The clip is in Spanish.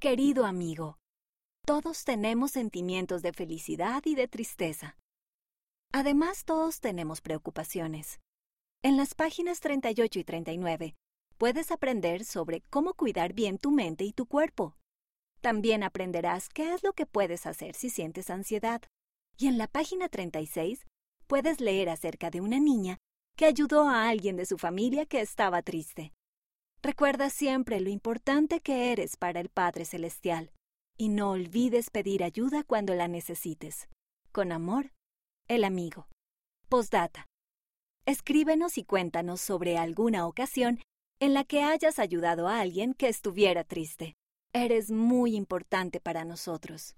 Querido amigo, todos tenemos sentimientos de felicidad y de tristeza. Además, todos tenemos preocupaciones. En las páginas 38 y 39 puedes aprender sobre cómo cuidar bien tu mente y tu cuerpo. También aprenderás qué es lo que puedes hacer si sientes ansiedad. Y en la página 36 puedes leer acerca de una niña que ayudó a alguien de su familia que estaba triste. Recuerda siempre lo importante que eres para el Padre Celestial y no olvides pedir ayuda cuando la necesites. Con amor, el amigo. Postdata. Escríbenos y cuéntanos sobre alguna ocasión en la que hayas ayudado a alguien que estuviera triste. Eres muy importante para nosotros.